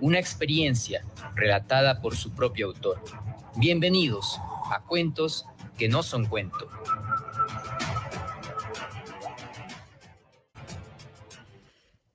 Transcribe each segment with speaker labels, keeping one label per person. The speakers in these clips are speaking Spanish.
Speaker 1: una experiencia relatada por su propio autor. Bienvenidos a Cuentos que no son cuento.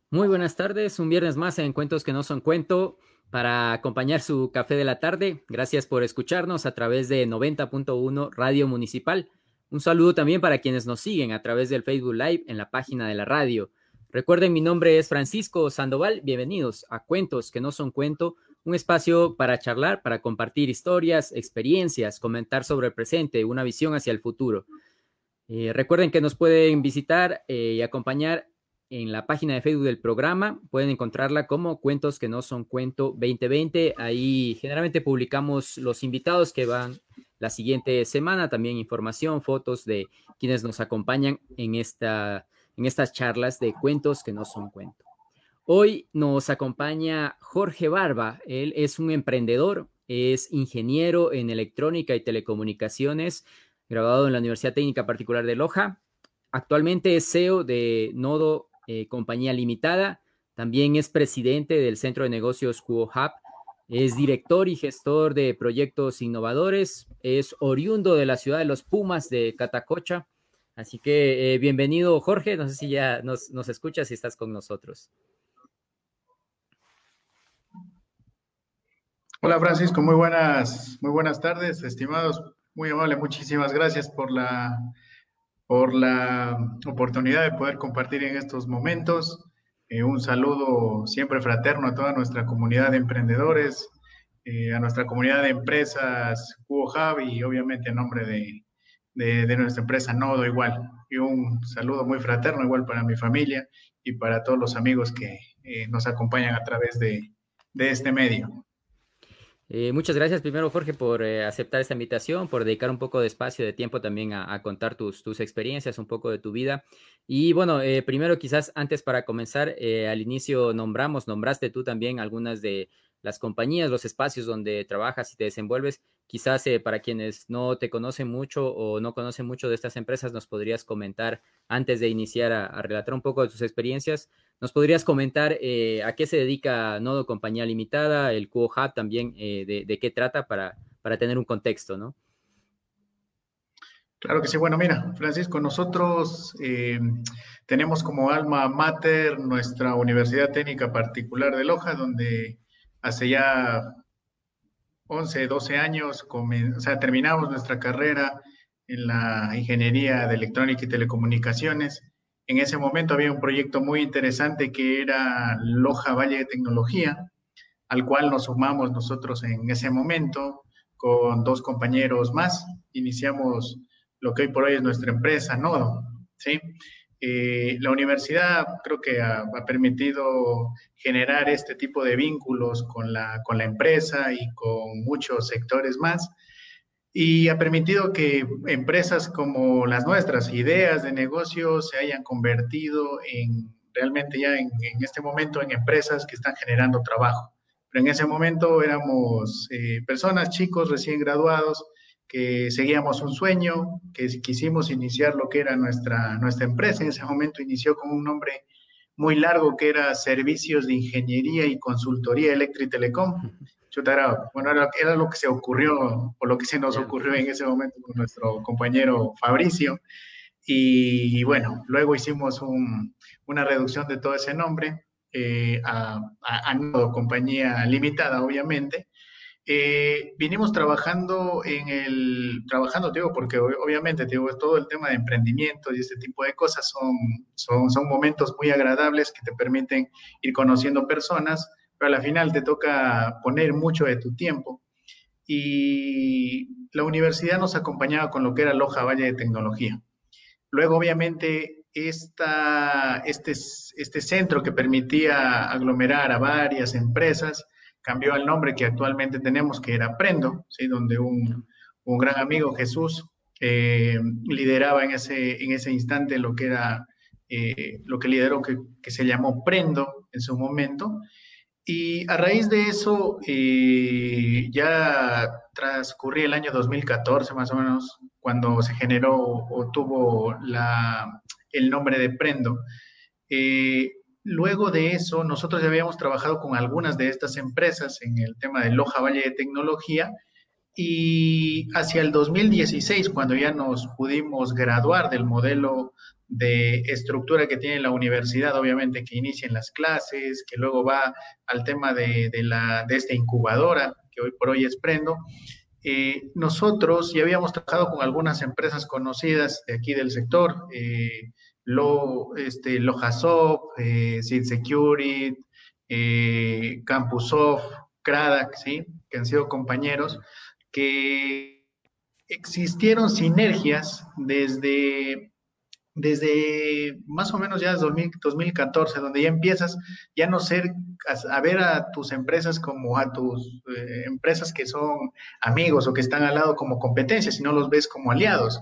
Speaker 1: Muy buenas tardes, un viernes más en Cuentos que no son cuento para acompañar su café de la tarde. Gracias por escucharnos a través de 90.1 Radio Municipal. Un saludo también para quienes nos siguen a través del Facebook Live en la página de la radio. Recuerden, mi nombre es Francisco Sandoval. Bienvenidos a Cuentos que no son cuento, un espacio para charlar, para compartir historias, experiencias, comentar sobre el presente, una visión hacia el futuro. Eh, recuerden que nos pueden visitar eh, y acompañar en la página de Facebook del programa. Pueden encontrarla como Cuentos que no son cuento 2020. Ahí generalmente publicamos los invitados que van la siguiente semana, también información, fotos de quienes nos acompañan en, esta, en estas charlas de cuentos que no son cuento. Hoy nos acompaña Jorge Barba. Él es un emprendedor, es ingeniero en electrónica y telecomunicaciones, graduado en la Universidad Técnica Particular de Loja. Actualmente es CEO de Nodo eh, compañía limitada. También es presidente del Centro de Negocios Hub. Es director y gestor de proyectos innovadores. Es oriundo de la ciudad de los Pumas de Catacocha. Así que eh, bienvenido, Jorge. No sé si ya nos, escuchas y estás con nosotros.
Speaker 2: Hola Francisco, muy buenas, muy buenas tardes, estimados, muy amable, muchísimas gracias por la por la oportunidad de poder compartir en estos momentos. Eh, un saludo siempre fraterno a toda nuestra comunidad de emprendedores, eh, a nuestra comunidad de empresas Hub y obviamente en nombre de, de, nuestra empresa Nodo igual. Y un saludo muy fraterno igual para mi familia y para todos los amigos que eh, nos acompañan a través de, de este medio.
Speaker 1: Eh, muchas gracias primero, Jorge, por eh, aceptar esta invitación, por dedicar un poco de espacio, de tiempo también a, contar tus, tus, experiencias, un poco de tu vida. Y bueno, primero quizás antes para comenzar, al inicio nombramos, nombraste tú también algunas de las compañías, los espacios donde trabajas y te desenvuelves. Quizás para quienes no te conocen mucho o no conocen mucho de estas empresas, nos podrías comentar antes de iniciar a relatar un poco de tus experiencias ¿Nos podrías comentar eh, a qué se dedica Nodo Compañía Limitada, el Cuo Hub también, eh, de, qué trata para, para tener un contexto, ¿no?
Speaker 2: Claro que sí. Bueno, mira, Francisco, nosotros eh, tenemos como alma mater nuestra Universidad Técnica Particular de Loja, donde hace ya 11, 12 años o sea, terminamos nuestra carrera en la Ingeniería de Electrónica y Telecomunicaciones en ese momento había un proyecto muy interesante que era Loja Valle de Tecnología, al cual nos sumamos nosotros en ese momento con dos compañeros más. Iniciamos lo que hoy por hoy es nuestra empresa, Nodo. ¿sí? Eh, la universidad creo que ha, permitido generar este tipo de vínculos con la, con la empresa y con muchos sectores más y ha permitido que empresas como las nuestras, ideas de negocio, se hayan convertido en realmente ya en, este momento en empresas que están generando trabajo. Pero en ese momento éramos eh, personas, chicos recién graduados, que seguíamos un sueño, que quisimos iniciar lo que era nuestra, nuestra empresa. En ese momento inició con un nombre muy largo que era Servicios de Ingeniería y Consultoría Eléctrica y Telecom bueno, era, lo que se ocurrió, o lo que se nos ocurrió en ese momento con nuestro compañero Fabricio. Y, bueno, luego hicimos una reducción de todo ese nombre eh, a, a, compañía limitada, obviamente. Eh, vinimos trabajando en el, trabajando, digo, porque obviamente, digo, todo el tema de emprendimiento y este tipo de cosas son, son, son momentos muy agradables que te permiten ir conociendo personas, pero al final te toca poner mucho de tu tiempo. Y la universidad nos acompañaba con lo que era Loja Valle de Tecnología. Luego, obviamente, esta, este, este centro que permitía aglomerar a varias empresas cambió al nombre que actualmente tenemos, que era Prendo, ¿sí? donde un, un gran amigo, Jesús, eh, lideraba en ese, en ese instante lo que era, eh, lo que lideró, que, que, se llamó Prendo en su momento. Y a raíz de eso, eh, ya transcurría el año 2014 más o menos, cuando se generó o tuvo la, el nombre de Prendo. Luego de eso, nosotros ya habíamos trabajado con algunas de estas empresas en el tema de Loja Valle de Tecnología y hacia el 2016, cuando ya nos pudimos graduar del modelo de estructura que tiene la universidad, obviamente que inician las clases, que luego va al tema de, la, de esta incubadora, que hoy por hoy es Prendo, eh, nosotros ya habíamos trabajado con algunas empresas conocidas de aquí del sector, eh, lo, este, Lojasop, eh, Security, eh, Campusoft, ¿sí? que han sido compañeros, que existieron sinergias desde, desde más o menos ya 2014, donde ya empiezas ya no ser, a, ver a tus empresas como a tus eh, empresas que son amigos o que están al lado como competencia, sino los ves como aliados.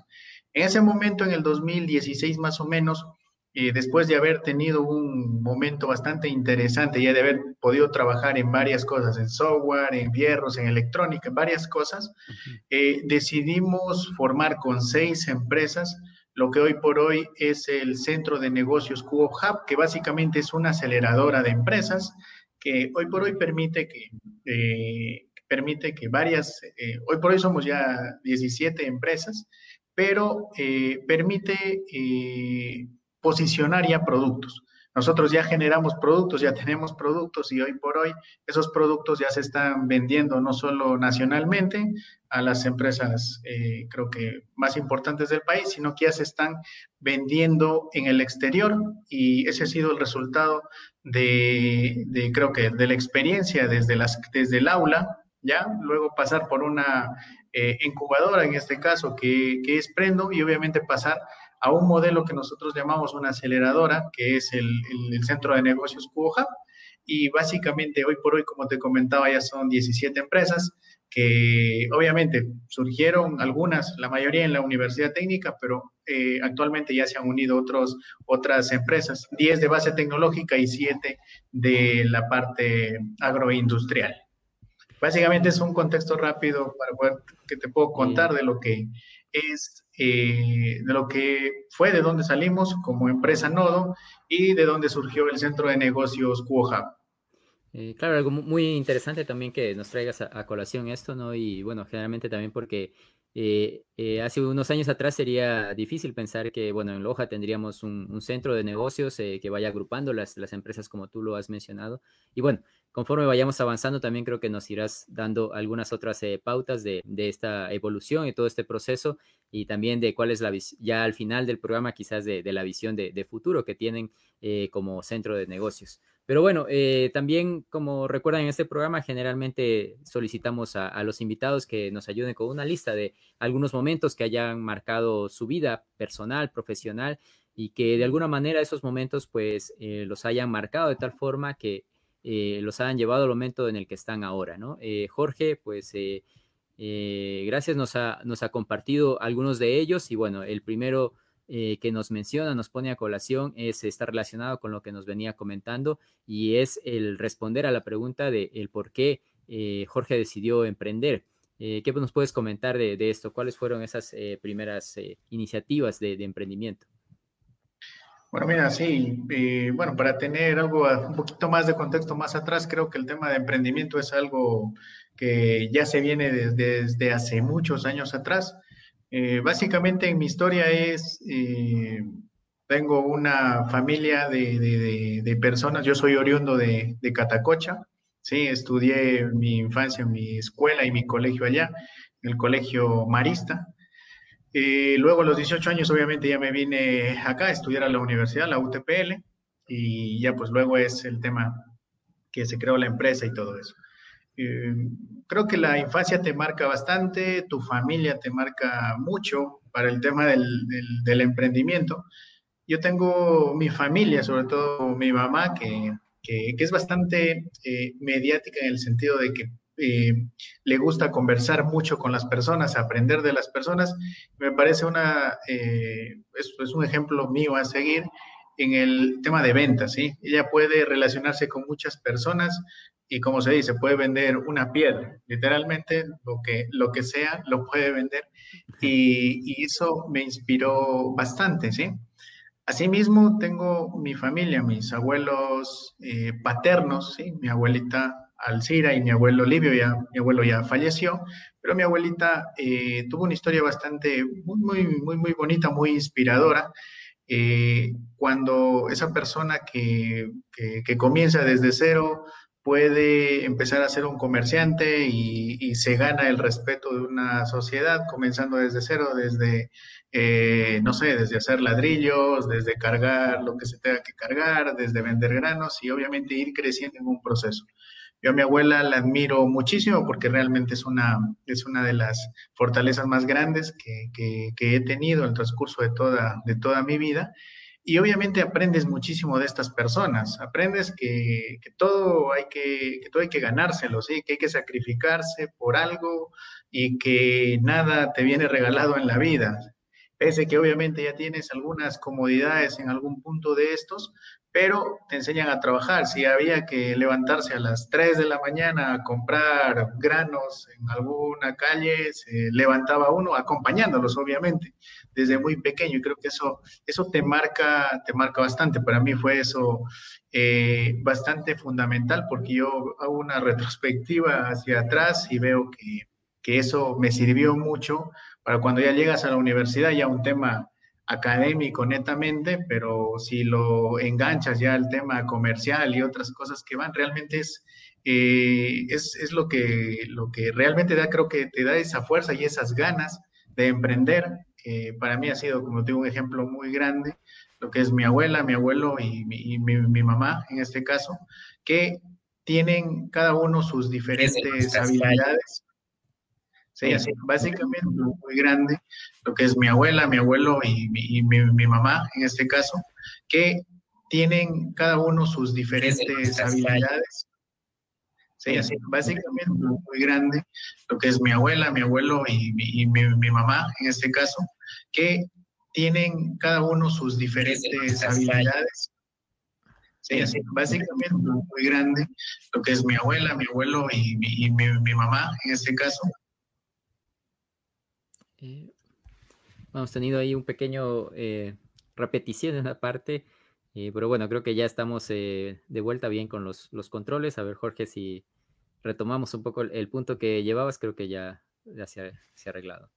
Speaker 2: En ese momento, en el 2016 más o menos, eh, después de haber tenido un momento bastante interesante, ya de haber podido trabajar en varias cosas, en software, en fierros, en electrónica, varias cosas, eh, decidimos formar con seis empresas lo que hoy por hoy es el Centro de Negocios Cubo Hub, que básicamente es una aceleradora de empresas que hoy por hoy permite que, eh, permite que varias, hoy por hoy somos ya 17 empresas, pero eh, permite eh, posicionar ya productos. Nosotros ya generamos productos, ya tenemos productos y hoy por hoy esos productos ya se están vendiendo no solo nacionalmente a las empresas, eh, creo que más importantes del país, sino que ya se están vendiendo en el exterior y ese ha sido el resultado de, creo que de la experiencia desde el aula, ya luego pasar por una eh, incubadora en este caso, que, que, es Prendo, y obviamente pasar a un modelo que nosotros llamamos una aceleradora, que es el, el, Centro de Negocios Cuboja. Y básicamente hoy por hoy, como te comentaba, ya son 17 empresas que obviamente surgieron algunas, la mayoría en la Universidad Técnica, pero eh, actualmente ya se han unido otros, otras empresas, 10 de base tecnológica y 7 de la parte agroindustrial. Básicamente es un contexto rápido para poder que te puedo contar de lo que es, eh, de lo que fue, de dónde salimos como empresa Nodo y de dónde surgió el centro de negocios Cuoja.
Speaker 1: Eh, claro, algo muy interesante también que nos traigas a, colación esto, ¿no? Y bueno, generalmente también porque eh, hace unos años atrás sería difícil pensar que, bueno, en Loja tendríamos un, centro de negocios que vaya agrupando las, las empresas como tú lo has mencionado. Y bueno, conforme vayamos avanzando, también creo que nos irás dando algunas otras eh, pautas de, esta evolución y todo este proceso y también de cuál es la visión, ya al final del programa quizás de, la visión de, futuro que tienen eh, como centro de negocios. Pero bueno, eh, también como recuerdan en este programa, generalmente solicitamos a, a, los invitados que nos ayuden con una lista de algunos momentos que hayan marcado su vida personal, profesional y que de alguna manera esos momentos pues los hayan marcado de tal forma que eh, los han llevado al momento en el que están ahora, ¿no? Eh, Jorge, pues eh, gracias, nos ha, compartido algunos de ellos y bueno, el primero que nos menciona, nos pone a colación, es, está relacionado con lo que nos venía comentando y es el responder a la pregunta de el por qué Jorge decidió emprender. ¿Qué nos puedes comentar de, esto? ¿Cuáles fueron esas primeras iniciativas de emprendimiento?
Speaker 2: Bueno, mira, sí, eh, bueno, para tener algo, un poquito más de contexto más atrás, creo que el tema de emprendimiento es algo que ya se viene desde, hace muchos años atrás. Eh, básicamente en mi historia es, eh, tengo una familia de, personas, yo soy oriundo de, Catacocha, sí, estudié mi infancia en mi escuela y mi colegio allá, el colegio marista. Eh, luego a los 18 años obviamente ya me vine acá a estudiar a la universidad, la UTPL, y ya pues luego es el tema que se creó la empresa y todo eso. Eh, creo que la infancia te marca bastante, tu familia te marca mucho para el tema del, del, emprendimiento. Yo tengo mi familia, sobre todo mi mamá, que que, es bastante eh, mediática en el sentido de que eh, le gusta conversar mucho con las personas, aprender de las personas. Me parece una, eh, es, un ejemplo mío a seguir en el tema de ventas, ¿sí? Ella puede relacionarse con muchas personas y como se dice, puede vender una piedra, literalmente lo que, lo que sea lo puede vender y, y eso me inspiró bastante, ¿sí? Asimismo, tengo mi familia, mis abuelos eh, paternos, ¿sí? mi abuelita Alcira y mi abuelo Livio, ya, mi abuelo ya falleció, pero mi abuelita eh, tuvo una historia bastante, muy, muy, muy bonita, muy inspiradora. Eh, cuando esa persona que, que, que, comienza desde cero puede empezar a ser un comerciante y, y, se gana el respeto de una sociedad, comenzando desde cero, desde eh, no sé, desde hacer ladrillos, desde cargar lo que se tenga que cargar, desde vender granos y obviamente ir creciendo en un proceso. Yo a mi abuela la admiro muchísimo porque realmente es una, es una de las fortalezas más grandes que, que, he tenido en el transcurso de toda, de toda mi vida. Y obviamente aprendes muchísimo de estas personas, aprendes que, que, todo hay que, que todo hay que ganárselo, ¿sí? que hay que sacrificarse por algo y que nada te viene regalado en la vida pese que obviamente ya tienes algunas comodidades en algún punto de estos, pero te enseñan a trabajar. Si había que levantarse a las 3 de la mañana a comprar granos en alguna calle, se levantaba uno acompañándolos, obviamente, desde muy pequeño. Y creo que eso, eso te, marca, te marca bastante. Para mí fue eso eh, bastante fundamental porque yo hago una retrospectiva hacia atrás y veo que, que eso me sirvió mucho para cuando ya llegas a la universidad, ya un tema académico netamente, pero si lo enganchas ya al tema comercial y otras cosas que van, realmente es, eh, es, es, lo, que, lo que realmente da, creo que te da esa fuerza y esas ganas de emprender, que para mí ha sido, como tengo un ejemplo muy grande, lo que es mi abuela, mi abuelo y, mi, y mi, mi mamá en este caso, que tienen cada uno sus diferentes habilidades Sí, así, básicamente muy grande, lo que es mi abuela, mi abuelo y, mi, y mi, mi, mamá en este caso, que tienen cada uno sus diferentes habilidades. Sí, así, básicamente muy grande, lo que es mi abuela, mi abuelo y, y mi, mamá en este caso, que tienen cada uno sus diferentes habilidades. Sí, así, básicamente muy grande, lo que es mi abuela, mi abuelo y, y mi mamá en este caso,
Speaker 1: eh, hemos tenido ahí un pequeño eh, repetición en una parte, eh, pero bueno, creo que ya estamos de vuelta bien con los, los, controles. A ver, Jorge, si retomamos un poco el, el punto que llevabas, creo que ya, ya se, ha, se, ha, arreglado.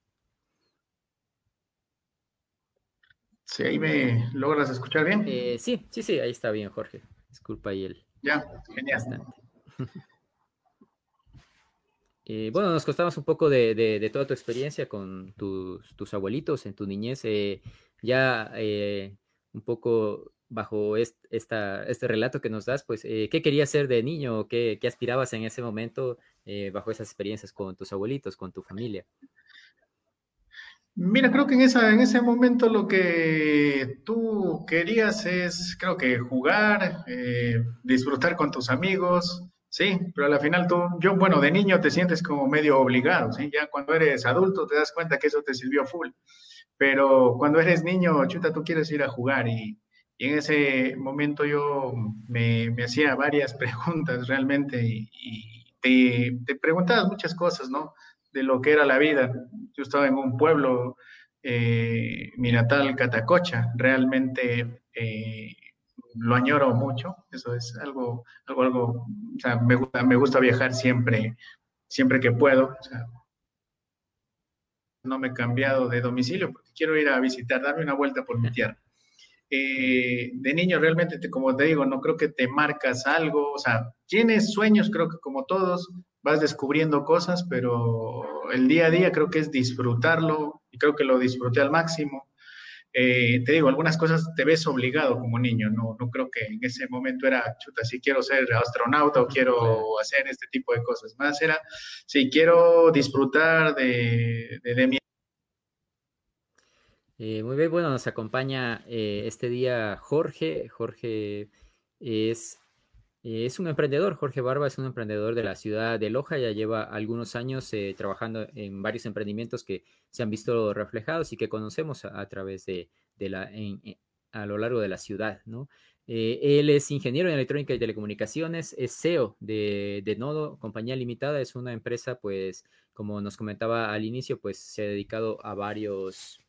Speaker 2: Sí, ahí me logras escuchar bien.
Speaker 1: Sí, sí, sí, ahí está bien, Jorge. Disculpa ahí el.
Speaker 2: Ya, genial.
Speaker 1: Eh, bueno, nos contamos un poco de, de, toda tu experiencia con tus, abuelitos en tu niñez. Eh, ya eh, un poco bajo est, esta, este relato que nos das, pues, ¿qué querías ser de niño? ¿Qué, aspirabas en ese momento bajo esas experiencias con tus abuelitos, con tu familia?
Speaker 2: Mira, creo que en, en ese momento lo que tú querías es, creo que jugar, disfrutar con tus amigos, Sí, pero al final tú, yo, bueno, de niño te sientes como medio obligado, ¿sí? Ya cuando eres adulto te das cuenta que eso te sirvió full. Pero cuando eres niño, chuta, tú quieres ir a jugar y, en ese momento yo me, me, hacía varias preguntas realmente y, y te, te, preguntabas muchas cosas, ¿no? De lo que era la vida. Yo estaba en un pueblo, eh, mi natal Catacocha, realmente... Eh, lo añoro mucho, eso es algo, algo, algo, o sea, me gusta, me gusta viajar siempre, siempre que puedo, o sea, no me he cambiado de domicilio porque quiero ir a visitar, darme una vuelta por mi tierra. Eh, de niño realmente, te, como te digo, no creo que te marcas algo, o sea, tienes sueños, creo que como todos, vas descubriendo cosas, pero el día a día creo que es disfrutarlo y creo que lo disfruté al máximo eh, te digo, algunas cosas te ves obligado como niño, no, no creo que en ese momento era, chuta, si quiero ser astronauta o quiero hacer este tipo de cosas, más era, si quiero disfrutar de, de, de mi...
Speaker 1: Eh, muy bien, bueno, nos acompaña eh, este día Jorge, Jorge es Eh, es un emprendedor, Jorge Barba es un emprendedor de la ciudad de Loja, ya lleva algunos años eh, trabajando en varios emprendimientos que se han visto reflejados y que conocemos a, través de, la, a lo largo de la ciudad, ¿no? Eh, él es ingeniero en electrónica y telecomunicaciones, es CEO de, Nodo, compañía limitada, es una empresa, pues, como nos comentaba al inicio, pues se ha dedicado a varios,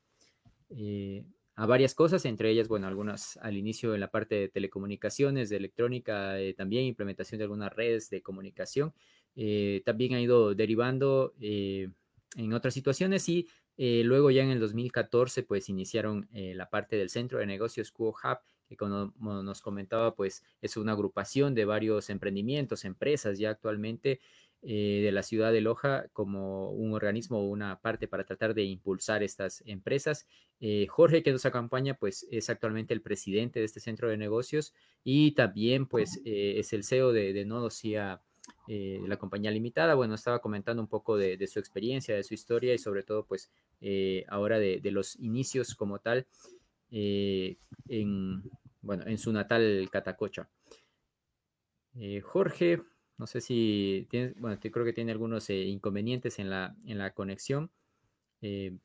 Speaker 1: a varias cosas, entre ellas, bueno, algunas al inicio en la parte de telecomunicaciones, de electrónica, eh, también implementación de algunas redes de comunicación. Eh, también ha ido derivando eh, en otras situaciones y luego ya en el 2014 pues iniciaron la parte del centro de negocios Cuo Hub, que como nos comentaba pues es una agrupación de varios emprendimientos, empresas ya actualmente eh, de la ciudad de Loja como un organismo o una parte para tratar de impulsar estas empresas. Eh, Jorge, que nos acompaña, pues es actualmente el presidente de este centro de negocios y también pues eh, es el CEO de, de Nodocia, la compañía limitada. Bueno, estaba comentando un poco de, su experiencia, de su historia y sobre todo pues ahora de, los inicios como tal en, bueno, en su natal Catacocha. Jorge, no sé si tiene, bueno, creo que tiene algunos eh, inconvenientes en la, en la conexión. Eh,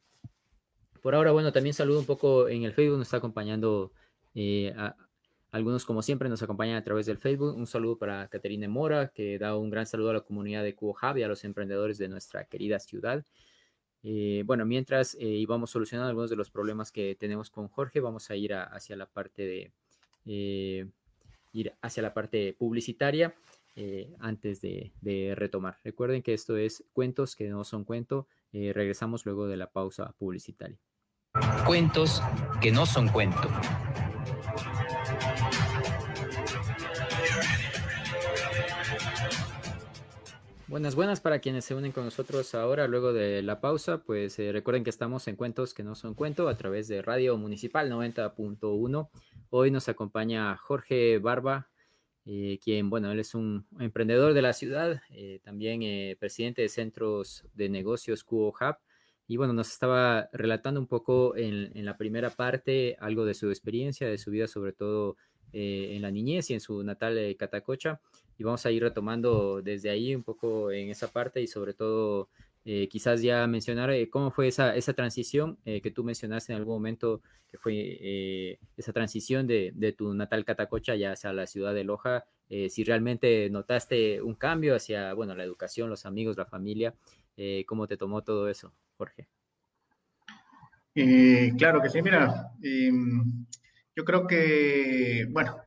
Speaker 1: por ahora, bueno, también saludo un poco en el Facebook, nos está acompañando eh, algunos, como siempre, nos acompañan a través del Facebook. Un saludo para Caterina Mora, que da un gran saludo a la comunidad de Cubo y a los emprendedores de nuestra querida ciudad. bueno, mientras íbamos solucionando algunos de los problemas que tenemos con Jorge, vamos a ir hacia la parte de ir hacia la parte publicitaria. Eh, antes de, retomar. Recuerden que esto es cuentos que no son cuento. Eh, regresamos luego de la pausa publicitaria.
Speaker 3: Cuentos que no son cuento.
Speaker 1: Buenas, buenas para quienes se unen con nosotros ahora, luego de la pausa, pues eh, recuerden que estamos en Cuentos que no son cuento a través de Radio Municipal 90.1. Hoy nos acompaña Jorge Barba, eh, quien, bueno, él es un emprendedor de la ciudad, eh, también eh, presidente de centros de negocios Cubo Hub. Y bueno, nos estaba relatando un poco en, la primera parte algo de su experiencia, de su vida, sobre todo en la niñez y en su natal Catacocha. Y vamos a ir retomando desde ahí un poco en esa parte y sobre todo eh, quizás ya mencionar eh, cómo fue esa, esa transición eh, que tú mencionaste en algún momento, que fue esa transición de, de, tu natal Catacocha ya hacia la ciudad de Loja, si realmente notaste un cambio hacia, bueno, la educación, los amigos, la familia, ¿cómo te tomó todo eso, Jorge?
Speaker 2: claro que sí, mira, em, yo creo que, bueno,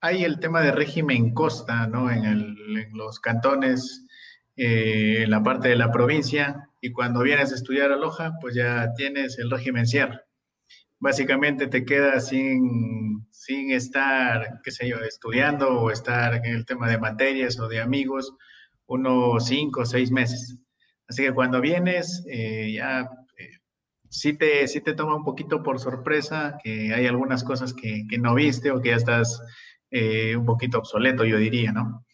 Speaker 2: hay el tema de régimen costa, ¿no? En, el, en los cantones eh, en la parte de la provincia y cuando vienes a estudiar a Loja, pues ya tienes el régimen cierre. Básicamente te quedas sin, sin estar, qué sé yo, estudiando o estar en el tema de materias o de amigos unos cinco o seis meses. Así que cuando vienes, eh, ya eh, sí, te, sí te toma un poquito por sorpresa que hay algunas cosas que, que no viste o que ya estás un poquito obsoleto, yo diría, ¿no?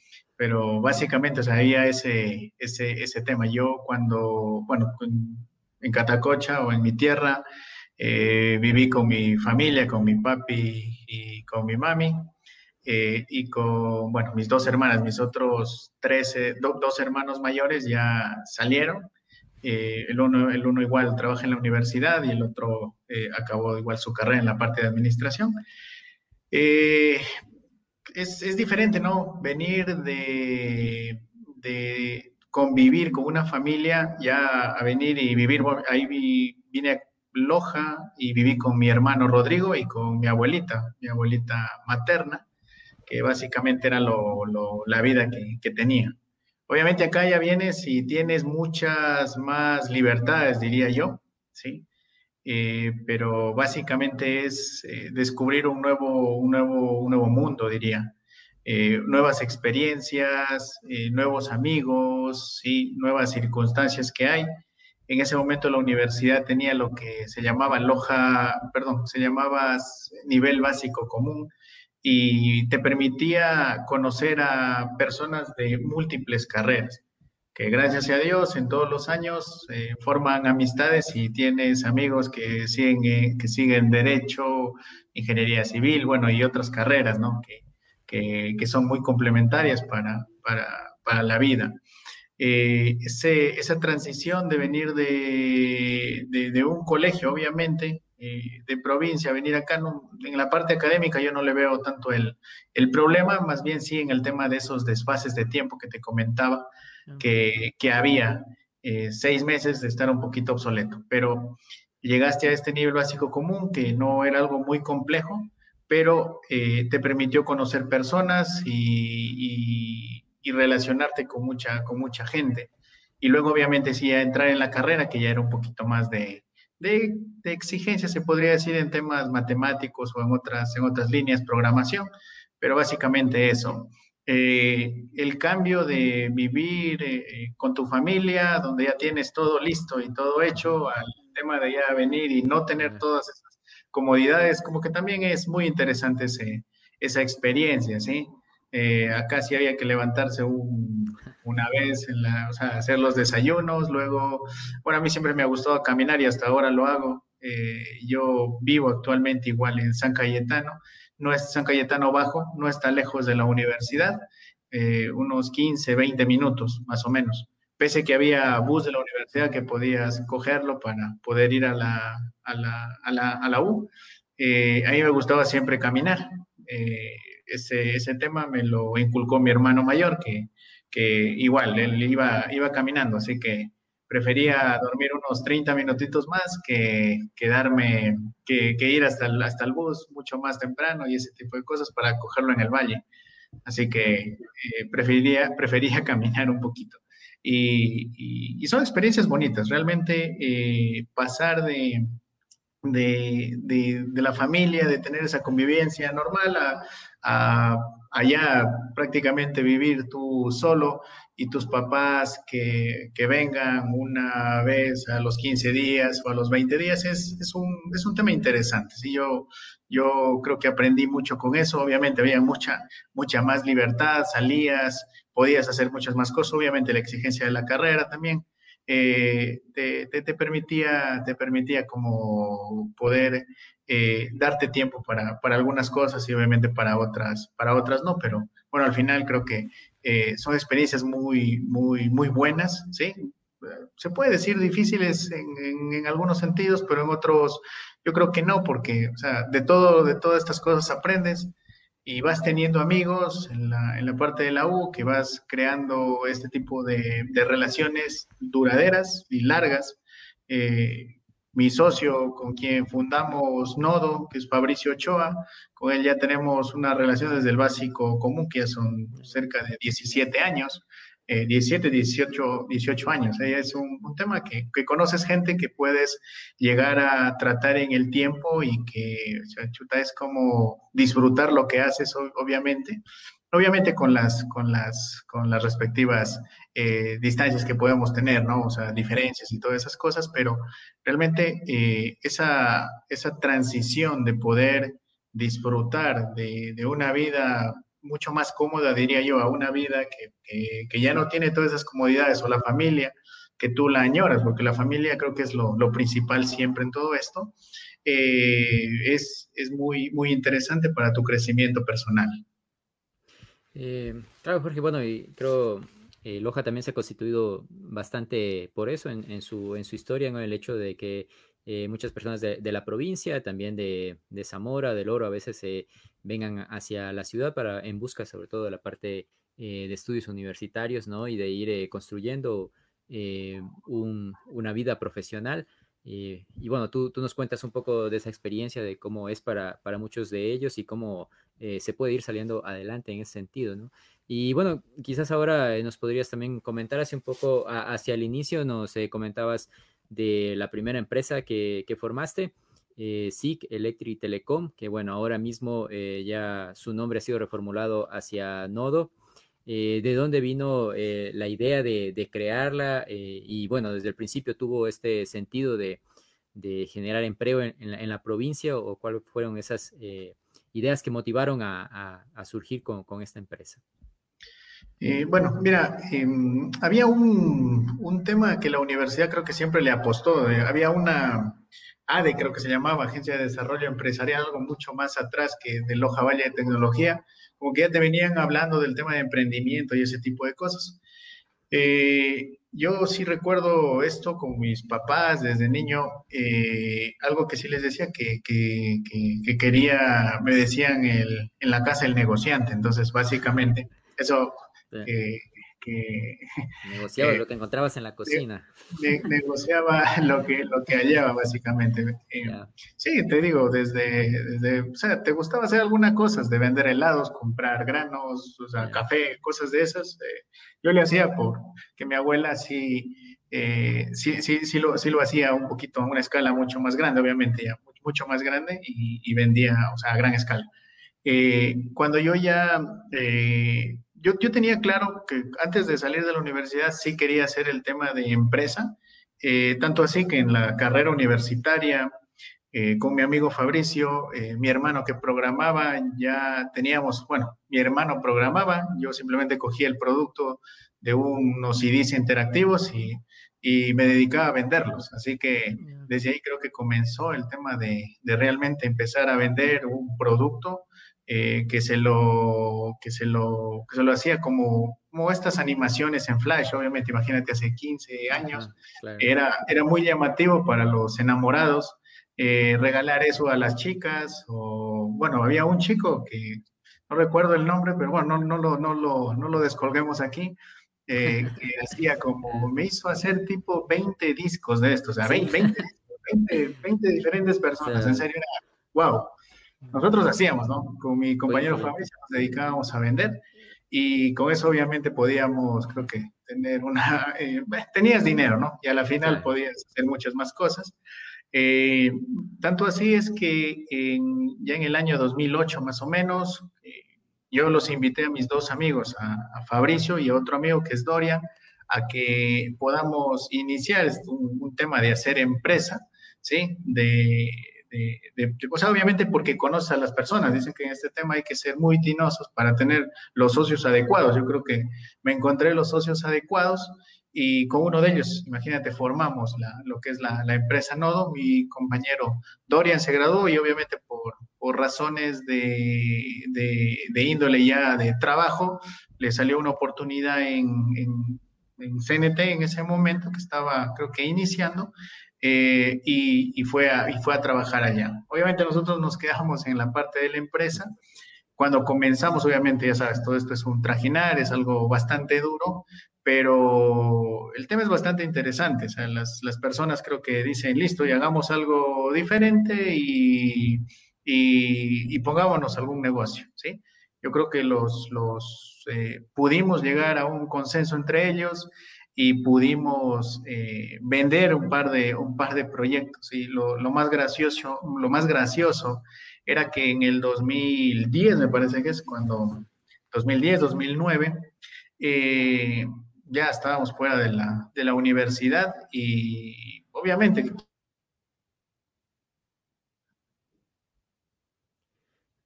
Speaker 2: Pero básicamente, o sea, había ese, ese, ese tema. Yo cuando, bueno, en Catacocha o en mi tierra, eh, viví con mi familia, con mi papi y con mi mami, eh, y con, bueno, mis dos hermanas, mis otros tres, dos hermanos mayores ya salieron. Eh, el, uno, el uno igual trabaja en la universidad y el otro acabó igual su carrera en la parte de administración es, es diferente, ¿no? Venir de, de, convivir con una familia, ya a venir y vivir, ahí vine a Loja y viví con mi hermano Rodrigo y con mi abuelita, mi abuelita materna, que básicamente era lo, lo, la vida que, que tenía. Obviamente acá ya vienes y tienes muchas más libertades, diría yo, ¿sí? Eh, pero básicamente es eh, descubrir un nuevo, un, nuevo, un nuevo mundo, diría. Eh, nuevas experiencias, nuevos amigos, y nuevas circunstancias que hay. En ese momento la universidad tenía lo que se llamaba loja, perdón, se llamaba nivel básico común y te permitía conocer a personas de múltiples carreras que gracias a Dios en todos los años eh, forman amistades y tienes amigos que siguen, eh, que siguen derecho, ingeniería civil, bueno, y otras carreras, ¿no? Que, que, son muy complementarias para, para, la vida. Eh, esa transición de venir de, de, un colegio, obviamente, eh, de provincia, venir acá, en la parte académica yo no le veo tanto el, el, problema, más bien sí en el tema de esos desfases de tiempo que te comentaba, que, que había eh, seis meses de estar un poquito obsoleto, pero llegaste a este nivel básico común que no era algo muy complejo, pero eh, te permitió conocer personas y, relacionarte con mucha, con mucha gente. Y luego, obviamente, sí, entrar en la carrera, que ya era un poquito más de, de, exigencia, se podría decir, en temas matemáticos o en otras, en otras líneas, programación, pero básicamente eso. Eh, el cambio de vivir eh, con tu familia, donde ya tienes todo listo y todo hecho, al tema de ya venir y no tener todas esas comodidades, como que también es muy interesante esa experiencia, ¿sí? Eh, acá sí había que levantarse una vez, en la, o sea, hacer los desayunos, luego, bueno, a mí siempre me ha gustado caminar y hasta ahora lo hago. Eh, yo vivo actualmente igual en San Cayetano, no es San Cayetano Bajo, no está lejos de la universidad, eh, unos 15, 20 minutos más o menos pese que había bus de la universidad que podías cogerlo para poder ir a la, a la, a la, a la U, eh, mí me gustaba siempre caminar. Eh, ese, ese, tema me lo inculcó mi hermano mayor, que, que igual, él iba, iba caminando, así que prefería dormir unos 30 minutitos más que quedarme, que, ir hasta el, hasta el bus mucho más temprano y ese tipo de cosas para cogerlo en el valle. Así que eh, prefería, prefería caminar un poquito. Y, son experiencias bonitas, realmente eh, pasar de, de, la familia, de tener esa convivencia normal a, allá prácticamente vivir tú solo y tus papás que, vengan una vez a los 15 días o a los 20 días es, es, un, es un tema interesante. ¿sí? Yo, yo creo que aprendí mucho con eso, obviamente había mucha, mucha más libertad, salías, podías hacer muchas más cosas, obviamente la exigencia de la carrera también eh, te, te, permitía, te permitía como poder eh, darte tiempo para, para, algunas cosas y obviamente para otras, para otras no, pero bueno, al final creo que eh, son experiencias muy, muy, muy buenas, ¿sí? Se puede decir difíciles en, en, algunos sentidos, pero en otros yo creo que no, porque, o sea, de todo, de todas estas cosas aprendes y vas teniendo amigos en la, en la, parte de la U, que vas creando este tipo de, de relaciones duraderas y largas. Eh, mi socio con quien fundamos Nodo, que es Fabricio Ochoa, con él ya tenemos una relación desde el básico común, que ya son cerca de 17 años. 17, 18, 18 años. ¿eh? Es un, tema que, que, conoces gente que puedes llegar a tratar en el tiempo y que chuta, es como disfrutar lo que haces, obviamente. Obviamente con las, con las, con las respectivas eh, distancias que podemos tener, ¿no? O sea, diferencias y todas esas cosas, pero realmente eh, esa, esa transición de poder disfrutar de, de una vida mucho más cómoda, diría yo, a una vida que, que, ya no tiene todas esas comodidades o la familia que tú la añoras, porque la familia creo que es lo, lo principal siempre en todo esto, eh, es, es, muy, muy interesante para tu crecimiento personal.
Speaker 1: Eh, claro, Jorge, bueno, y creo eh, Loja también se ha constituido bastante por eso en, su, en su historia, en el hecho de que eh, muchas personas de, la provincia, también de, Zamora, del Oro, a veces se vengan hacia la ciudad para, en busca sobre todo de la parte eh, de estudios universitarios, ¿no? Y de ir eh, construyendo una vida profesional. y bueno, tú, tú, nos cuentas un poco de esa experiencia, de cómo es para, para muchos de ellos y cómo se puede ir saliendo adelante en ese sentido, ¿no? Y bueno, quizás ahora nos podrías también comentar hacia un poco hacia el inicio, nos comentabas de la primera empresa que, formaste, eh, SIC Electric Telecom, que bueno, ahora mismo eh, ya su nombre ha sido reformulado hacia Nodo. Eh, ¿De dónde vino eh, la idea de, crearla? y bueno, desde el principio tuvo este sentido de, generar empleo en, la, provincia o cuáles fueron esas ideas que motivaron a, surgir con esta empresa?
Speaker 2: Eh, bueno, mira, em, había un, tema que la universidad creo que siempre le apostó. Eh, había una, ADE, creo que se llamaba, Agencia de Desarrollo Empresarial, algo mucho más atrás que de Loja Valle de Tecnología, como que ya te venían hablando del tema de emprendimiento y ese tipo de cosas. Eh, yo sí recuerdo esto con mis papás desde niño, eh, algo que sí les decía que, que, que, quería, me decían el, en la casa el negociante, entonces básicamente eso eh, que...
Speaker 1: Negociaba lo que encontrabas en la cocina.
Speaker 2: negociaba lo que, lo que hallaba, básicamente. Eh, sí, te digo, desde, desde, o sea, te gustaba hacer algunas cosas, de vender helados, comprar granos, o sea, café, cosas de esas. Eh, yo le hacía por que mi abuela sí, eh, sí, sí, sí, lo, sí lo hacía un poquito a una escala mucho más grande, obviamente, ya mucho más grande, y, y vendía, o sea, a gran escala. cuando yo ya yo, yo, tenía claro que antes de salir de la universidad sí quería hacer el tema de empresa, eh, tanto así que en la carrera universitaria, eh, con mi amigo Fabricio, eh, mi hermano que programaba, ya teníamos, bueno, mi hermano programaba, yo simplemente cogía el producto de unos CDs interactivos y, y me dedicaba a venderlos. Así que desde ahí creo que comenzó el tema de, de realmente empezar a vender un producto eh, que, se lo, que, se lo, que se lo hacía como, como estas animaciones en Flash, obviamente, imagínate, hace 15 años, era, era muy llamativo para los enamorados eh, regalar eso a las chicas, o bueno, había un chico que no recuerdo el nombre, pero bueno, no, no, lo, no, lo, no lo descolguemos aquí, eh, que hacía como, me hizo hacer tipo 20 discos de estos, o sea, 20, 20, 20, diferentes personas, en serio, era wow nosotros hacíamos, ¿no? Con mi compañero Fabricio nos dedicábamos a vender y con eso obviamente podíamos, creo que, tener una, eh, tenías dinero, ¿no? Y a la final podías hacer muchas más cosas. Eh, tanto así es que ya en el año 2008 más o menos, eh, yo los invité a mis dos amigos, a, a, Fabricio y a otro amigo que es Dorian, a que podamos iniciar un, un tema de hacer empresa, ¿sí? De, de, pues obviamente porque conoce a las personas. Dicen que en este tema hay que ser muy tinosos para tener los socios adecuados. Yo creo que me encontré los socios adecuados y con uno de ellos, imagínate, formamos lo que es la, empresa Nodo. Mi compañero Dorian se graduó y obviamente por, por razones de, de, índole ya de trabajo, le salió una oportunidad en, en, en CNT en ese momento que estaba, creo que iniciando, eh, y, fue a, y fue a trabajar allá. Obviamente nosotros nos quedamos en la parte de la empresa. Cuando comenzamos, obviamente, ya sabes, todo esto es un trajinar, es algo bastante duro, pero el tema es bastante interesante. O sea, las, las personas creo que dicen, listo, y hagamos algo diferente y, y, pongámonos algún negocio, ¿sí? Yo creo que los, los eh, pudimos llegar a un consenso entre ellos y pudimos eh, vender un par de, un par de proyectos. Y lo, lo, más gracioso, lo más gracioso era que en el 2010, me parece que es cuando, 2010, 2009, eh, ya estábamos fuera de la, de la universidad y obviamente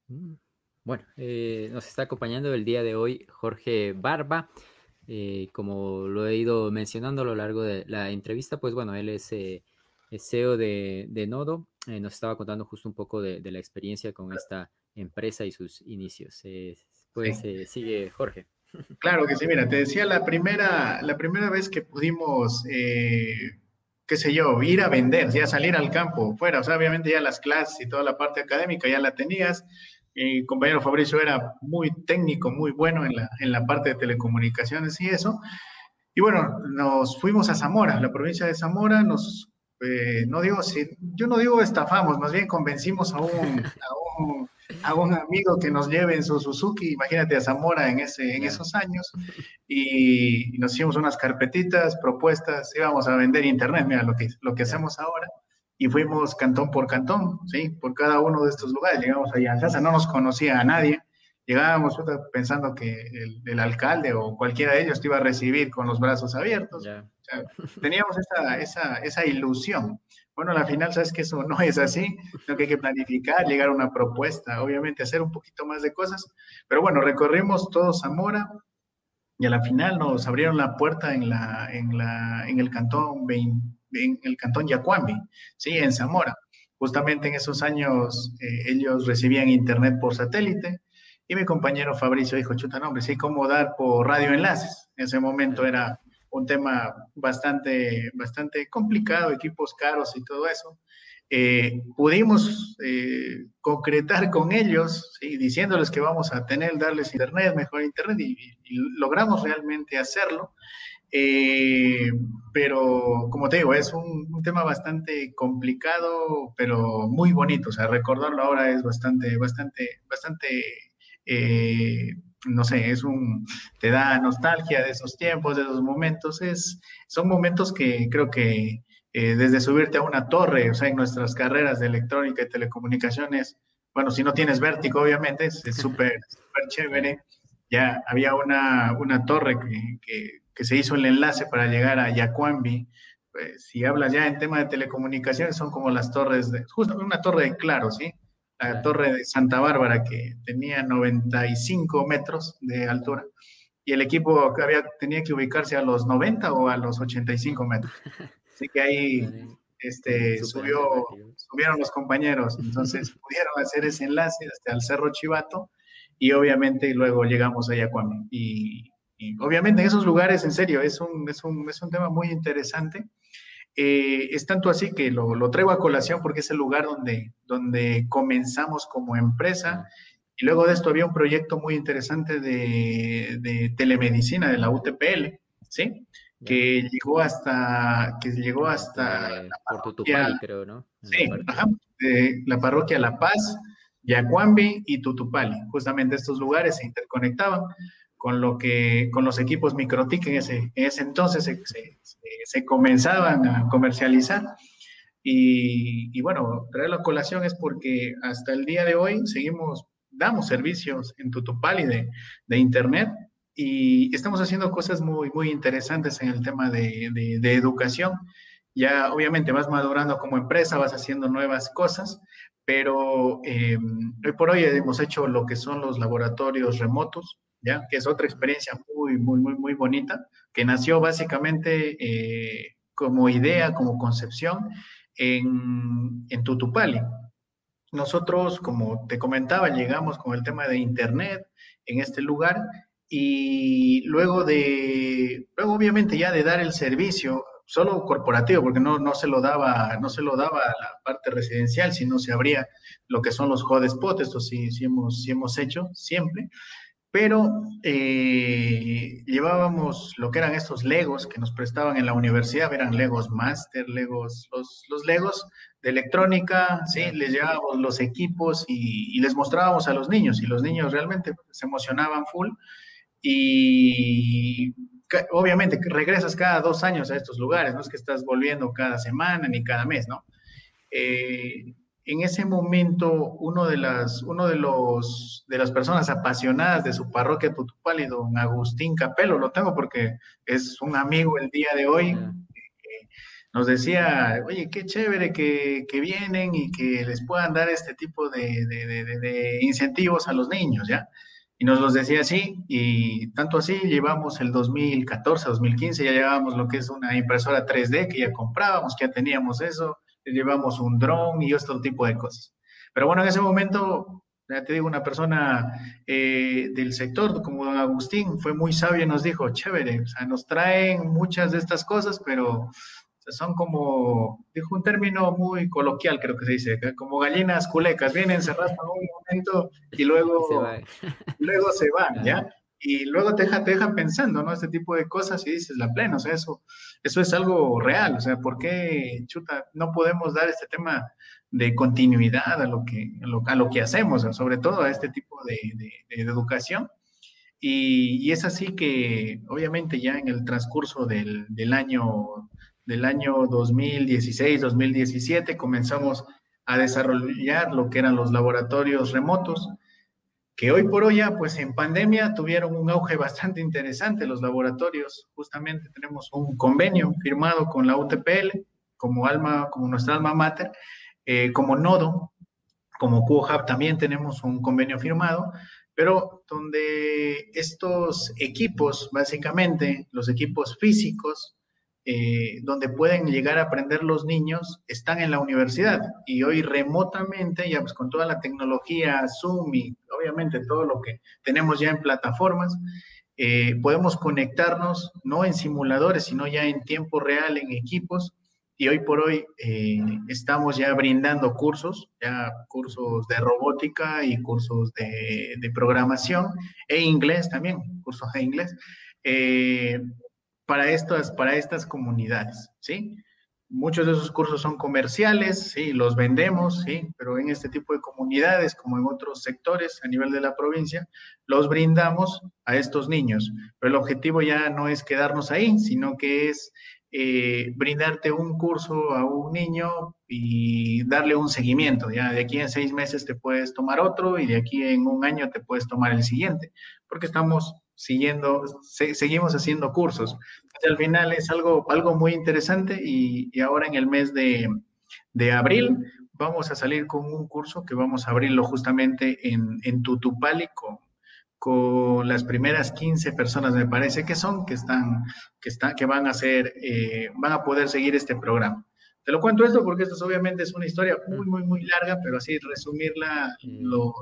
Speaker 1: mm, bueno, eh, nos está acompañando el día de hoy Jorge Barba. Eh, como lo he ido mencionando a lo largo de la entrevista, pues bueno, él es, eh, CEO de, Nodo. Eh, nos estaba contando justo un poco de, la experiencia con esta empresa y sus inicios. pues sigue Jorge.
Speaker 2: Claro que sí, mira, te decía la primera, la primera vez que pudimos, qué sé yo, ir a vender, ya salir al campo, fuera, o sea, obviamente ya las clases y toda la parte académica ya la tenías, mi compañero Fabricio era muy técnico, muy bueno en la, en la parte de telecomunicaciones y eso. Y bueno, nos fuimos a Zamora, la provincia de Zamora, nos, eh, no digo, si, yo no digo estafamos, más bien convencimos a un, a un, a un amigo que nos lleve en su Suzuki, imagínate a Zamora en, ese, en esos años, y, nos hicimos unas carpetitas, propuestas, íbamos a vender internet, mira lo que, lo que hacemos ahora y fuimos cantón por cantón, ¿sí? Por cada uno de estos lugares. Llegamos allá a casa, no nos conocía a nadie. Llegábamos pensando que el, alcalde o cualquiera de ellos te iba a recibir con los brazos abiertos. teníamos esa, esa, esa, ilusión. Bueno, al final sabes que eso no es así, sino que hay que planificar, llegar a una propuesta, obviamente hacer un poquito más de cosas. Pero bueno, recorrimos todo Zamora y a la final nos abrieron la puerta en, la, en, la, en el cantón 20 en el cantón Yacuambi, ¿sí? en Zamora. Justamente en esos años eh, ellos recibían internet por satélite y mi compañero Fabricio dijo, chuta, no, hombre, sí, cómo dar por radioenlaces. En ese momento era un tema bastante, bastante complicado, equipos caros y todo eso. Eh, pudimos eh, concretar con ellos, diciéndoles que vamos a tener, darles internet, mejor internet, y, logramos realmente hacerlo. Eh, pero, como te digo, es un, un, tema bastante complicado, pero muy bonito. O sea, recordarlo ahora es bastante, bastante, bastante eh, no sé, es un, te da nostalgia de esos tiempos, de esos momentos, es, son momentos que creo que eh, desde subirte a una torre, o sea, en nuestras carreras de electrónica y telecomunicaciones, bueno, si no tienes vértigo, obviamente, es súper, súper chévere. Ya había una, una torre que, que, que, se hizo el enlace para llegar a Yacuambi. Pues, si hablas ya en tema de telecomunicaciones, son como las torres de, justo una torre de claro, ¿sí? la torre de Santa Bárbara, que tenía 95 metros de altura, y el equipo había, tenía que ubicarse a los 90 o a los 85 metros. Así que ahí este, subió, subieron los compañeros, entonces pudieron hacer ese enlace hasta el Cerro Chivato, y obviamente luego llegamos a Yacuami. Y, y obviamente en esos lugares, en serio, es un, es un, es un tema muy interesante eh, es tanto así que lo, traigo a colación porque es el lugar donde, donde comenzamos como empresa. Y luego de esto había un proyecto muy interesante de, telemedicina de la UTPL, ¿sí? Que llegó hasta, que llegó hasta
Speaker 1: la parroquia, creo, ¿no?
Speaker 2: sí, la parroquia La Paz, Yacuambi y Tutupali. Justamente estos lugares se interconectaban con lo que, con los equipos Microtic en ese, ese entonces se, se comenzaban a comercializar. Y, bueno, traer la colación es porque hasta el día de hoy seguimos, damos servicios en Tutupali de, de Internet y estamos haciendo cosas muy, muy interesantes en el tema de, de, educación. Ya obviamente vas madurando como empresa, vas haciendo nuevas cosas, pero eh, hoy por hoy hemos hecho lo que son los laboratorios remotos, ¿ya? que es otra experiencia muy, muy, muy, muy bonita, que nació básicamente eh, como idea, como concepción en, en Tutupali. Nosotros, como te comentaba, llegamos con el tema de Internet en este lugar y luego de, luego obviamente ya de dar el servicio, solo corporativo, porque no, no, se lo daba, no se lo daba a la parte residencial, sino se abría lo que son los hotspot, esto sí, sí, hemos, sí hemos hecho siempre, pero eh, llevábamos lo que eran estos legos que nos prestaban en la universidad, eran legos master, legos, los, los legos de electrónica, sí, les llevábamos los equipos y, les mostrábamos a los niños y los niños realmente se emocionaban full. Y obviamente regresas cada dos años a estos lugares, no es que estás volviendo cada semana ni cada mes, ¿no? Eh, en ese momento uno de las, uno de los, de las personas apasionadas de su parroquia Tutupali, don Agustín Capelo, lo tengo porque es un amigo el día de hoy, nos decía, oye, qué chévere que, que, vienen y que les puedan dar este tipo de, de, de, incentivos a los niños, ¿ya? Y nos los decía así, y tanto así llevamos el 2014, 2015, ya llevábamos lo que es una impresora 3D que ya comprábamos, que ya teníamos eso, llevamos un dron y otro tipo de cosas. Pero bueno, en ese momento, ya te digo, una persona eh, del sector como don Agustín fue muy sabio y nos dijo, chévere, o sea, nos traen muchas de estas cosas, pero son como, dijo un término muy coloquial, creo que se dice, como gallinas culecas, vienen, se raspan un momento y luego se, luego se van, ¿ya? y luego te deja, te deja pensando, ¿no? Este tipo de cosas y dices, la plena, o sea, eso, eso es algo real, o sea, ¿por qué, chuta, no podemos dar este tema de continuidad a lo que, a lo, que hacemos, sobre todo a este tipo de, de, educación? Y, y, es así que, obviamente, ya en el transcurso del, del año, del año 2016, 2017, comenzamos a desarrollar lo que eran los laboratorios remotos, que hoy por hoy ya, pues en pandemia tuvieron un auge bastante interesante los laboratorios. Justamente tenemos un convenio firmado con la UTPL como alma, como nuestra alma mater, eh, como nodo, como QHub también tenemos un convenio firmado, pero donde estos equipos, básicamente los equipos físicos, eh, donde pueden llegar a aprender los niños están en la universidad y hoy remotamente, ya pues con toda la tecnología, Zoom y obviamente todo lo que tenemos ya en plataformas, eh, podemos conectarnos no en simuladores, sino ya en tiempo real, en equipos. Y hoy por hoy eh, estamos ya brindando cursos, ya cursos de robótica y cursos de, de programación e inglés también, cursos de inglés, para estas, para estas comunidades, ¿sí? Muchos de esos cursos son comerciales, sí, los vendemos, sí, pero en este tipo de comunidades, como en otros sectores a nivel de la provincia, los brindamos a estos niños. Pero el objetivo ya no es quedarnos ahí, sino que es eh, brindarte un curso a un niño y darle un seguimiento. Ya de aquí en seis meses te puedes tomar otro y de aquí en un año te puedes tomar el siguiente, porque estamos siguiendo, seguimos haciendo cursos. al final es algo, algo muy interesante y, ahora en el mes de, abril vamos a salir con un curso que vamos a abrirlo justamente en, en Tutupali con, con las primeras 15 personas, me parece que son, que están, que están, que van a ser, eh, van a poder seguir este programa. Te lo cuento esto porque esto obviamente es una historia muy, muy, muy larga, pero así resumirla lo,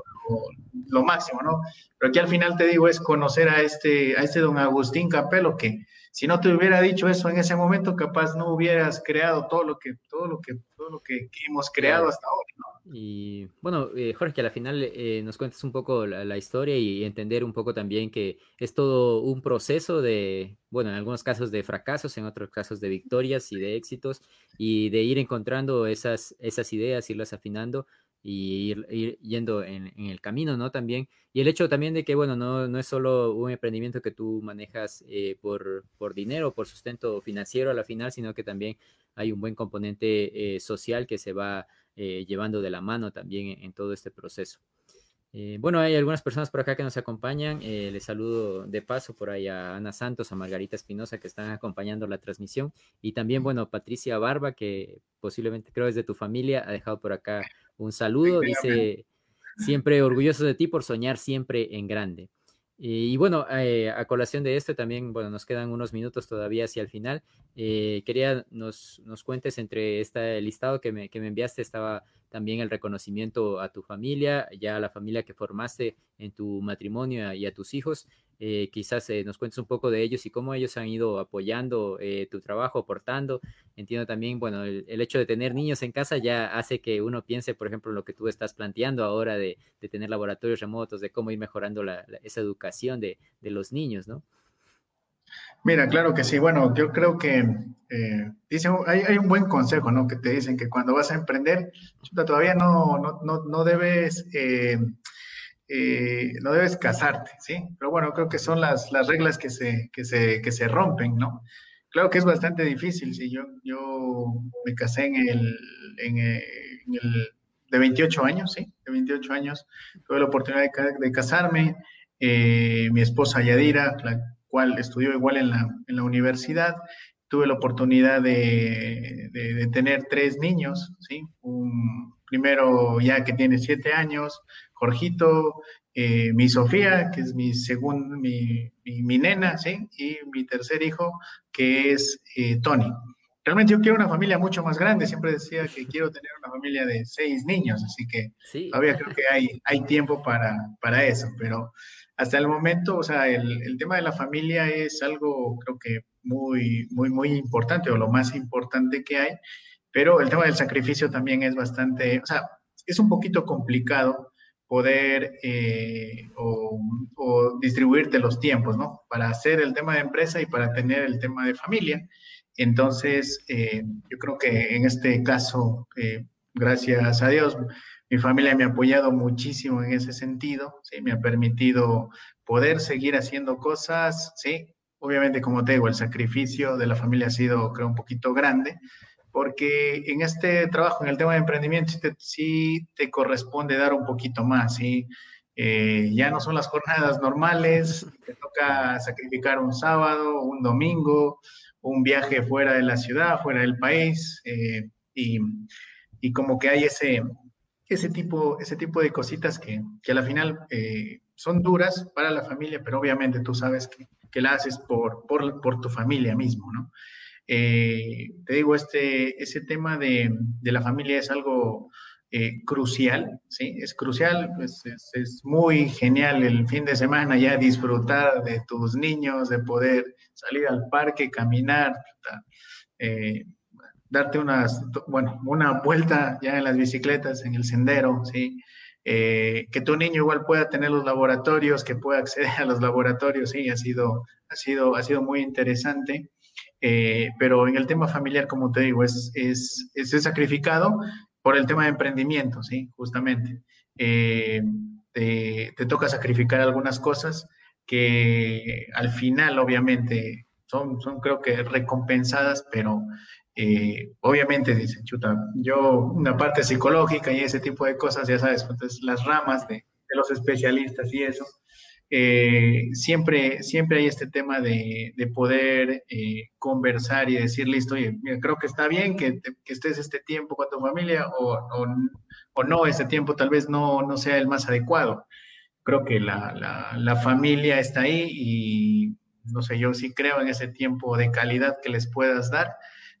Speaker 2: lo, máximo, ¿no? Pero aquí al final te digo es conocer a este, a este don Agustín Capelo, que si no te hubiera dicho eso en ese momento, capaz no hubieras creado todo lo que, todo lo que, todo lo que, hemos creado hasta ahora.
Speaker 1: Y bueno, eh, Jorge, que al final eh, nos cuentes un poco la, la, historia y entender un poco también que es todo un proceso de, bueno, en algunos casos de fracasos, en otros casos de victorias y de éxitos, y de ir encontrando esas, esas ideas, irlas afinando y ir, yendo en, el camino, ¿no? También. Y el hecho también de que, bueno, no, no es solo un emprendimiento que tú manejas eh, por, por dinero, por sustento financiero a la final, sino que también hay un buen componente eh, social que se va eh, llevando de la mano también en todo este proceso. Eh, bueno, hay algunas personas por acá que nos acompañan. Eh, les saludo de paso por ahí a Ana Santos, a Margarita Espinosa, que están acompañando la transmisión. Y también, bueno, Patricia Barba, que posiblemente creo es de tu familia, ha dejado por acá un saludo. Dice, siempre orgulloso de ti por soñar siempre en grande. Y bueno, eh, a colación de esto también, bueno, nos quedan unos minutos todavía hacia el final. Eh, quería nos, nos cuentes entre este listado que me, que me enviaste, estaba también el reconocimiento a tu familia, ya a la familia que formaste en tu matrimonio y a tus hijos. Eh, quizás eh, nos cuentes un poco de ellos y cómo ellos han ido apoyando eh, tu trabajo, aportando. Entiendo también, bueno, el, hecho de tener niños en casa ya hace que uno piense, por ejemplo, en lo que tú estás planteando ahora de, tener laboratorios remotos, de cómo ir mejorando esa educación de, los niños, ¿no?
Speaker 2: Mira, claro que sí. Bueno, yo creo que dicen, hay, un buen consejo, ¿no? Que te dicen que cuando vas a emprender, todavía no, no, no, no debes eh, no debes casarte, ¿sí? Pero bueno, creo que son las, las reglas que se, que, se, que se rompen, ¿no? Claro que es bastante difícil, sí, yo, yo me casé en el, en el, de 28 años, ¿sí? De 28 años, tuve la oportunidad de, casarme, eh, mi esposa Yadira, la cual estudió igual en la, en la universidad, tuve la oportunidad de, de, tener tres niños, ¿sí? Un primero ya que tiene siete años, Jorgito, eh, mi Sofía, que es mi segundo, mi, mi, nena, ¿sí? Y mi tercer hijo, que es eh, Tony. Realmente yo quiero una familia mucho más grande, siempre decía que quiero tener una familia de seis niños, así que todavía creo que hay, hay tiempo para, para eso, pero hasta el momento, o sea, el, el, tema de la familia es algo creo que muy, muy, muy importante o lo más importante que hay, pero el tema del sacrificio también es bastante, o sea, es un poquito complicado poder eh, o, distribuirte los tiempos, ¿no? Para hacer el tema de empresa y para tener el tema de familia. Entonces, eh, yo creo que en este caso, eh, gracias a Dios, mi familia me ha apoyado muchísimo en ese sentido, ¿sí? Me ha permitido poder seguir haciendo cosas, ¿sí? Obviamente, como te digo, el sacrificio de la familia ha sido, creo, un poquito grande, porque en este trabajo, en el tema de emprendimiento, sí te, corresponde dar un poquito más, ¿sí? Eh, ya no son las jornadas normales, te toca sacrificar un sábado, un domingo, un viaje fuera de la ciudad, fuera del país, eh, y, y, como que hay ese, ese, tipo, ese tipo de cositas que, que a la final eh, son duras para la familia, pero obviamente tú sabes que, que la haces por, por, por tu familia mismo, ¿no? te digo, este, ese tema de, de la familia es algo eh, crucial, ¿sí? Es crucial, pues es, muy genial el fin de semana ya disfrutar de tus niños, de poder salir al parque, caminar, eh, darte unas, bueno, una vuelta ya en las bicicletas, en el sendero, ¿sí? Eh, que tu niño igual pueda tener los laboratorios, que pueda acceder a los laboratorios, sí, ha sido, ha sido, ha sido muy interesante. pero en el tema familiar, como te digo, es, es, es sacrificado, por el tema de emprendimiento, ¿sí? Justamente. Eh, te, toca sacrificar algunas cosas que al final, obviamente, son, son creo que recompensadas, pero eh, obviamente dicen, chuta, yo una parte psicológica y ese tipo de cosas, ya sabes, entonces las ramas de, de los especialistas y eso, eh, siempre, siempre hay este tema de, poder eh, conversar y decir, listo, oye, creo que está bien que, estés este tiempo con tu familia o, no, este tiempo tal vez no, no, sea el más adecuado. Creo que la, la, familia está ahí y no sé, yo sí creo en ese tiempo de calidad que les puedas dar.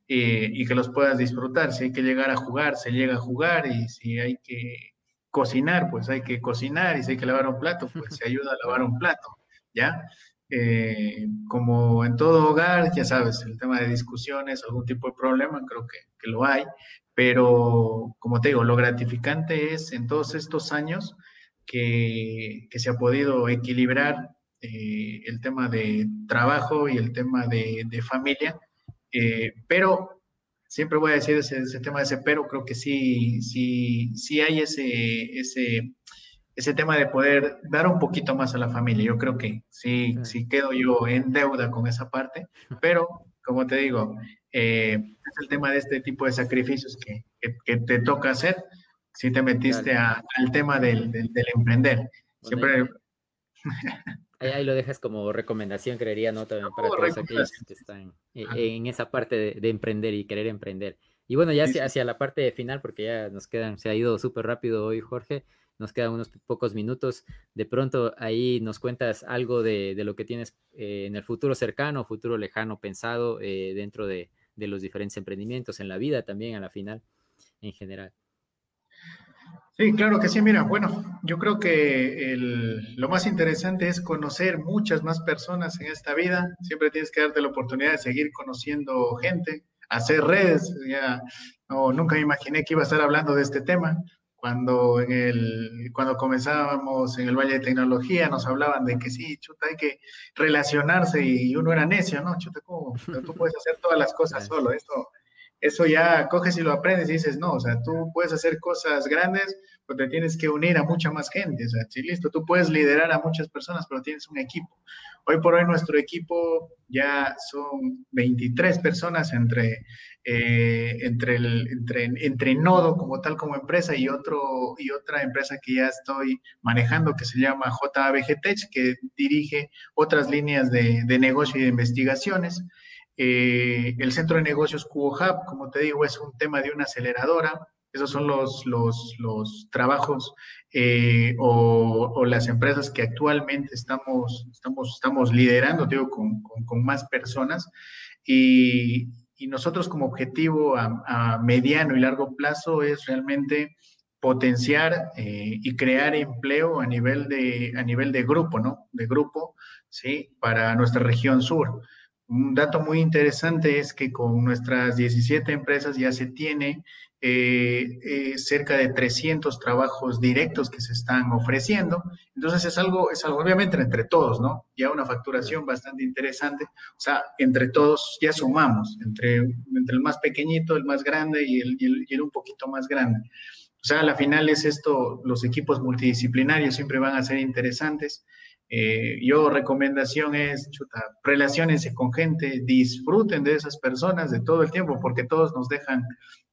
Speaker 2: Eh, y que los puedas disfrutar. Si hay que llegar a jugar, se llega a jugar y si hay que cocinar, pues hay que cocinar y si hay que lavar un plato, pues se ayuda a lavar un plato, ¿ya? Eh, como en todo hogar, ya sabes, el tema de discusiones, algún tipo de problema, creo que, que, lo hay, pero como te digo, lo gratificante es en todos estos años que, que se ha podido equilibrar eh, el tema de trabajo y el tema de, de familia, eh, pero siempre voy a decir ese, tema de ese pero, creo que sí, sí, sí hay ese, ese, ese tema de poder dar un poquito más a la familia. Yo creo que sí, sí quedo yo en deuda con esa parte, pero como te digo, eh, es el tema de este tipo de sacrificios que, que, te toca hacer si te metiste al tema del, del, emprender. Siempre...
Speaker 1: Ahí, lo dejas como recomendación, creería, ¿no? También para todos aquellos que están eh, en esa parte de, emprender y querer emprender. Y bueno, ya hacia, la parte final, porque ya nos quedan, se ha ido súper rápido hoy, Jorge, nos quedan unos pocos minutos. De pronto ahí nos cuentas algo de, lo que tienes eh, en el futuro cercano, futuro lejano pensado eh, dentro de, de los diferentes emprendimientos, en la vida también a la final, en general.
Speaker 2: Sí, claro que sí. Mira, bueno, yo creo que lo más interesante es conocer muchas más personas en esta vida. Siempre tienes que darte la oportunidad de seguir conociendo gente, hacer redes. Ya, no, nunca me imaginé que iba a estar hablando de este tema. Cuando, en el, cuando comenzábamos en el Valle de Tecnología nos hablaban de que sí, chuta, hay que relacionarse y uno era necio, ¿no? Chuta, ¿cómo? Tú puedes hacer todas las cosas solo. Esto, eso ya coges y lo aprendes y dices, no, o sea, tú puedes hacer cosas grandes, pero te tienes que unir a mucha más gente, o sea, sí, listo, tú puedes liderar a muchas personas, pero tienes un equipo. Hoy por hoy nuestro equipo ya son 23 personas entre, eh, entre, el, entre, entre Nodo como tal como empresa y, otro, y otra empresa que ya estoy manejando que se llama JABG Tech, que dirige otras líneas de, de negocio y de investigaciones. Eh, el centro de negocios Cubo como te digo, es un tema de una aceleradora. Esos son los, los, los trabajos eh, o, las empresas que actualmente estamos, estamos, estamos liderando, digo, con, con, más personas. Y, y, nosotros como objetivo a, mediano y largo plazo es realmente potenciar eh, y crear empleo a nivel de, a nivel de grupo, ¿no? De grupo, ¿sí? Para nuestra región sur. Un dato muy interesante es que con nuestras 17 empresas ya se tiene eh, eh, cerca de 300 trabajos directos que se están ofreciendo. Entonces es algo, es algo obviamente entre todos, ¿no? Ya una facturación bastante interesante. O sea, entre todos ya sumamos, entre, entre el más pequeñito, el más grande y el, y el un poquito más grande. O sea, a la final es esto, los equipos multidisciplinarios siempre van a ser interesantes. Eh, yo recomendación es, chuta, con gente, disfruten de esas personas de todo el tiempo, porque todos nos dejan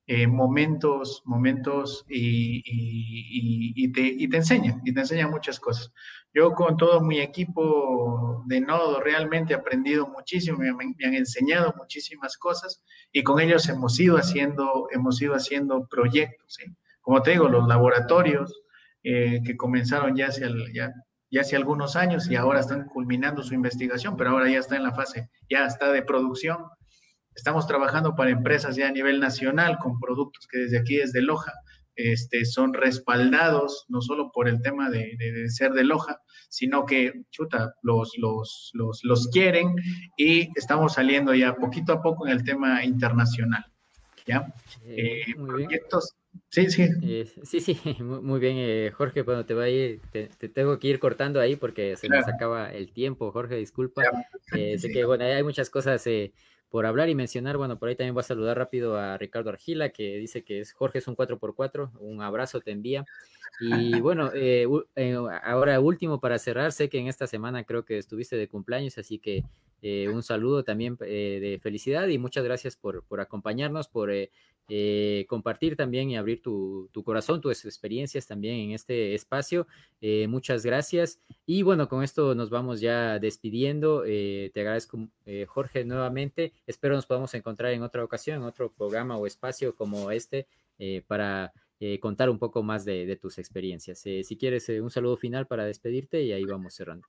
Speaker 2: eh, momentos, momentos y, y, te, y, te, enseñan, y te enseñan muchas cosas. Yo con todo mi equipo de Nodo realmente he aprendido muchísimo, me, han enseñado muchísimas cosas y con ellos hemos ido haciendo, hemos ido haciendo proyectos. Como te digo, los laboratorios eh, que comenzaron ya el, ya ya hace algunos años y ahora están culminando su investigación, pero ahora ya está en la fase, ya está de producción. Estamos trabajando para empresas ya a nivel nacional con productos que desde aquí, desde Loja, este, son respaldados, no solo por el tema de, ser de Loja, sino que, chuta, los, los, los, los quieren y estamos saliendo ya poquito a poco en el tema internacional. ¿Ya? Eh, eh, proyectos. Sí, sí.
Speaker 1: Eh, sí, sí, muy, bien, Jorge. Bueno, te, va a ir, te, tengo que ir cortando ahí porque se nos acaba el tiempo, Jorge, disculpa. sé que, bueno, hay muchas cosas por hablar y mencionar. Bueno, por ahí también voy a saludar rápido a Ricardo Argila, que dice que es Jorge es un 4x4. Un abrazo te envía. Y bueno, eh, eh, ahora último para cerrar, sé que en esta semana creo que estuviste de cumpleaños, así que eh, un saludo también de felicidad y muchas gracias por, por acompañarnos, por compartir también y abrir tu, tu, corazón, tus experiencias también en este espacio. muchas gracias. Y bueno, con esto nos vamos ya despidiendo. te agradezco, Jorge, nuevamente. Espero nos podamos encontrar en otra ocasión, en otro programa o espacio como este para eh, contar un poco más de, tus experiencias. Eh, si quieres, eh, un saludo final para despedirte y ahí vamos cerrando.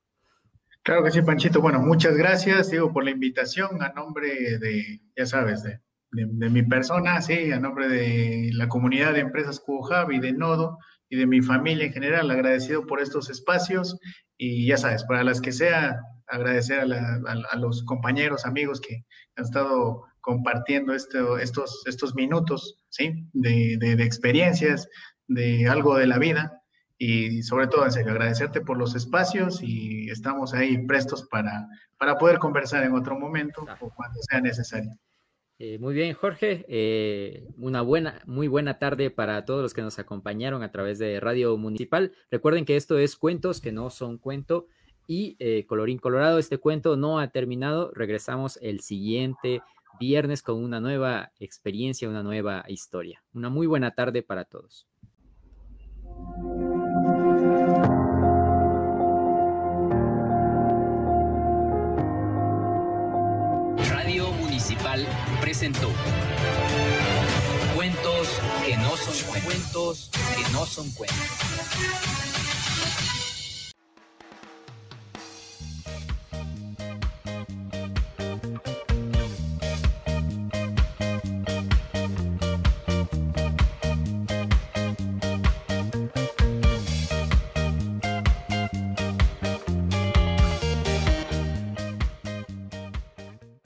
Speaker 2: Claro que sí, Panchito. Bueno, muchas gracias, digo, por la invitación a nombre de, ya sabes, de, mi persona, sí, a nombre de la comunidad de empresas QHub y de Nodo y de mi familia en general, agradecido por estos espacios y ya sabes, para las que sea, agradecer a, los compañeros, amigos que han estado compartiendo estos, estos minutos, ¿sí? De, de, experiencias, de algo de la vida y sobre todo, en serio, agradecerte por los espacios y estamos ahí prestos para, para poder conversar en otro momento o cuando sea necesario.
Speaker 1: Eh, muy bien, Jorge. Eh, una buena, muy buena tarde para todos los que nos acompañaron a través de Radio Municipal. Recuerden que esto es Cuentos que no son cuento. Y eh, colorín colorado, este cuento no ha terminado. Regresamos el siguiente viernes con una nueva experiencia, una nueva historia. Una muy buena tarde para todos.
Speaker 3: Cuentos que no son cuentos, que no son cuentos.